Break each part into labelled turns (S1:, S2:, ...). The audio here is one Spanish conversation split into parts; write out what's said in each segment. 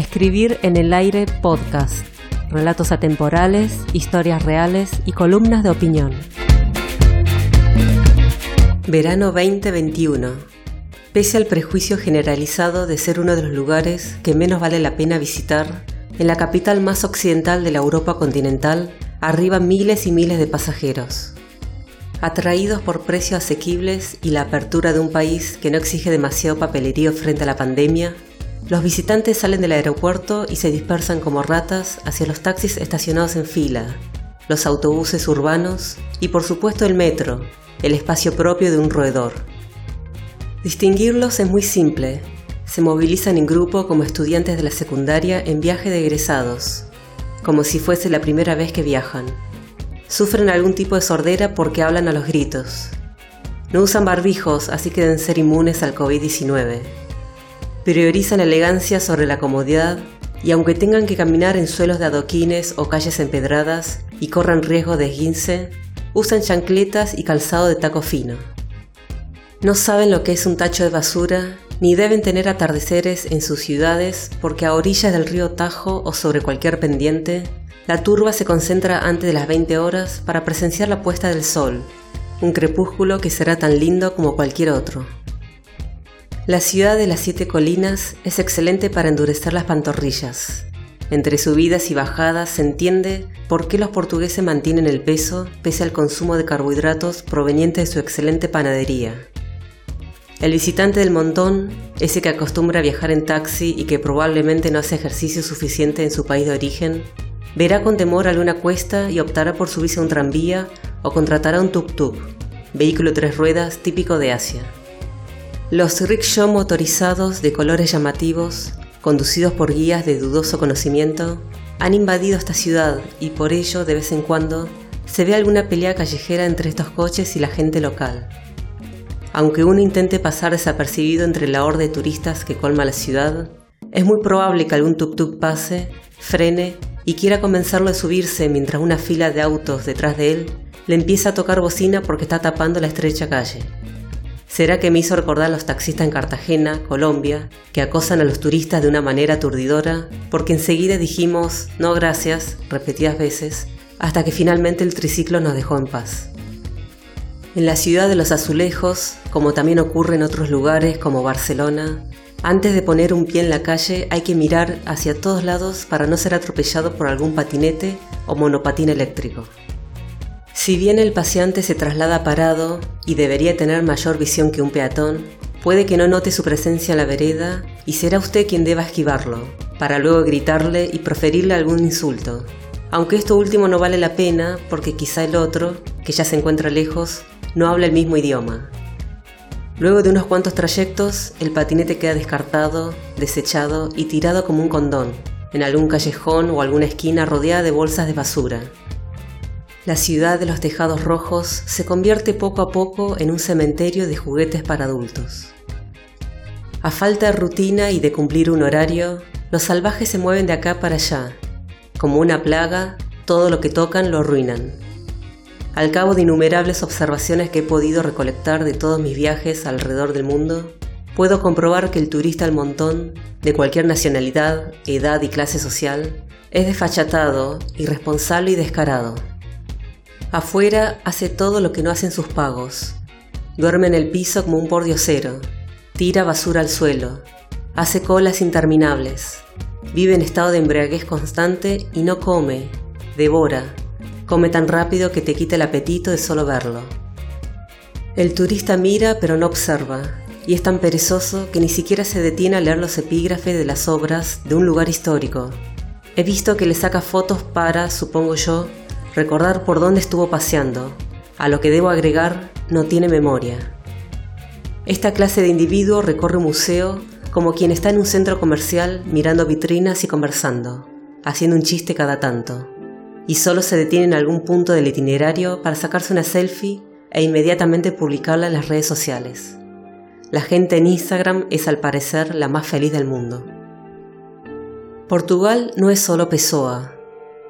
S1: Escribir en el aire podcast. Relatos atemporales, historias reales y columnas de opinión. Verano 2021. Pese al prejuicio generalizado de ser uno de los lugares que menos vale la pena visitar, en la capital más occidental de la Europa continental arriban miles y miles de pasajeros. Atraídos por precios asequibles y la apertura de un país que no exige demasiado papelerío frente a la pandemia, los visitantes salen del aeropuerto y se dispersan como ratas hacia los taxis estacionados en fila, los autobuses urbanos y por supuesto el metro, el espacio propio de un roedor. Distinguirlos es muy simple. Se movilizan en grupo como estudiantes de la secundaria en viaje de egresados, como si fuese la primera vez que viajan. Sufren algún tipo de sordera porque hablan a los gritos. No usan barbijos, así que deben ser inmunes al COVID-19. Priorizan la elegancia sobre la comodidad y aunque tengan que caminar en suelos de adoquines o calles empedradas y corran riesgo de esguince, usan chancletas y calzado de taco fino. No saben lo que es un tacho de basura ni deben tener atardeceres en sus ciudades porque a orillas del río Tajo o sobre cualquier pendiente la turba se concentra antes de las 20 horas para presenciar la puesta del sol, un crepúsculo que será tan lindo como cualquier otro. La ciudad de las siete colinas es excelente para endurecer las pantorrillas. Entre subidas y bajadas se entiende por qué los portugueses mantienen el peso pese al consumo de carbohidratos proveniente de su excelente panadería. El visitante del montón, ese que acostumbra a viajar en taxi y que probablemente no hace ejercicio suficiente en su país de origen, Verá con temor alguna cuesta y optará por subirse a un tranvía o contratará un tuk-tuk, vehículo tres ruedas típico de Asia. Los rickshaw motorizados de colores llamativos, conducidos por guías de dudoso conocimiento, han invadido esta ciudad y por ello, de vez en cuando, se ve alguna pelea callejera entre estos coches y la gente local. Aunque uno intente pasar desapercibido entre la horda de turistas que colma la ciudad, es muy probable que algún tuk-tuk pase, frene y quiera convencerlo de subirse mientras una fila de autos detrás de él le empieza a tocar bocina porque está tapando la estrecha calle. ¿Será que me hizo recordar a los taxistas en Cartagena, Colombia, que acosan a los turistas de una manera aturdidora? Porque enseguida dijimos no gracias repetidas veces, hasta que finalmente el triciclo nos dejó en paz. En la ciudad de los azulejos, como también ocurre en otros lugares como Barcelona, antes de poner un pie en la calle hay que mirar hacia todos lados para no ser atropellado por algún patinete o monopatín eléctrico. Si bien el paseante se traslada parado y debería tener mayor visión que un peatón, puede que no note su presencia en la vereda y será usted quien deba esquivarlo, para luego gritarle y proferirle algún insulto. Aunque esto último no vale la pena porque quizá el otro, que ya se encuentra lejos, no habla el mismo idioma Luego de unos cuantos trayectos, el patinete queda descartado, desechado y tirado como un condón, en algún callejón o alguna esquina rodeada de bolsas de basura. La ciudad de los tejados rojos se convierte poco a poco en un cementerio de juguetes para adultos. A falta de rutina y de cumplir un horario, los salvajes se mueven de acá para allá. Como una plaga, todo lo que tocan lo arruinan. Al cabo de innumerables observaciones que he podido recolectar de todos mis viajes alrededor del mundo, puedo comprobar que el turista al montón, de cualquier nacionalidad, edad y clase social, es desfachatado, irresponsable y descarado. Afuera hace todo lo que no hacen sus pagos. Duerme en el piso como un pordiosero, tira basura al suelo, hace colas interminables, vive en estado de embriaguez constante y no come, devora, Come tan rápido que te quita el apetito de solo verlo. El turista mira pero no observa, y es tan perezoso que ni siquiera se detiene a leer los epígrafes de las obras de un lugar histórico. He visto que le saca fotos para, supongo yo, recordar por dónde estuvo paseando. A lo que debo agregar, no tiene memoria. Esta clase de individuo recorre un museo como quien está en un centro comercial mirando vitrinas y conversando, haciendo un chiste cada tanto y solo se detiene en algún punto del itinerario para sacarse una selfie e inmediatamente publicarla en las redes sociales. La gente en Instagram es al parecer la más feliz del mundo. Portugal no es solo Pessoa,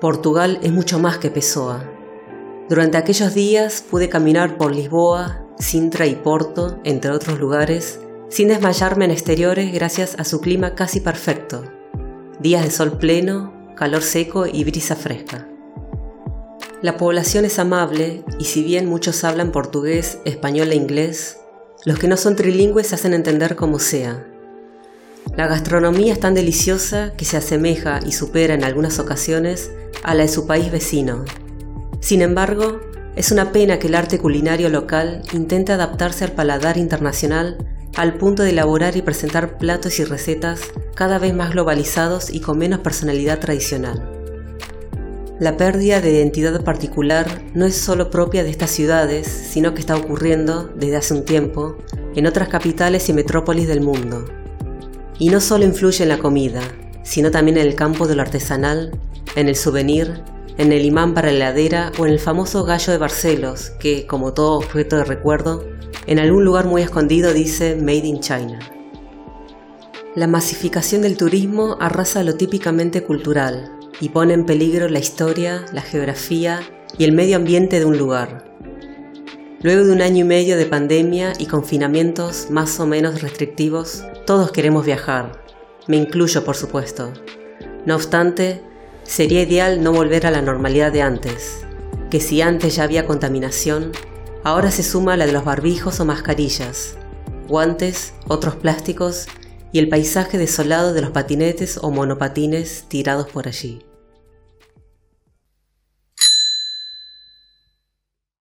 S1: Portugal es mucho más que Pessoa. Durante aquellos días pude caminar por Lisboa, Sintra y Porto, entre otros lugares, sin desmayarme en exteriores gracias a su clima casi perfecto. días de sol pleno, calor seco y brisa fresca. La población es amable y si bien muchos hablan portugués, español e inglés, los que no son trilingües hacen entender como sea. La gastronomía es tan deliciosa que se asemeja y supera en algunas ocasiones a la de su país vecino. Sin embargo, es una pena que el arte culinario local intente adaptarse al paladar internacional al punto de elaborar y presentar platos y recetas cada vez más globalizados y con menos personalidad tradicional. La pérdida de identidad particular no es solo propia de estas ciudades, sino que está ocurriendo desde hace un tiempo en otras capitales y metrópolis del mundo. Y no solo influye en la comida, sino también en el campo de lo artesanal, en el souvenir, en el imán para la heladera o en el famoso gallo de Barcelos, que, como todo objeto de recuerdo, en algún lugar muy escondido dice Made in China. La masificación del turismo arrasa lo típicamente cultural y pone en peligro la historia, la geografía y el medio ambiente de un lugar. Luego de un año y medio de pandemia y confinamientos más o menos restrictivos, todos queremos viajar. Me incluyo, por supuesto. No obstante, sería ideal no volver a la normalidad de antes, que si antes ya había contaminación, Ahora se suma la de los barbijos o mascarillas, guantes, otros plásticos y el paisaje desolado de los patinetes o monopatines tirados por allí.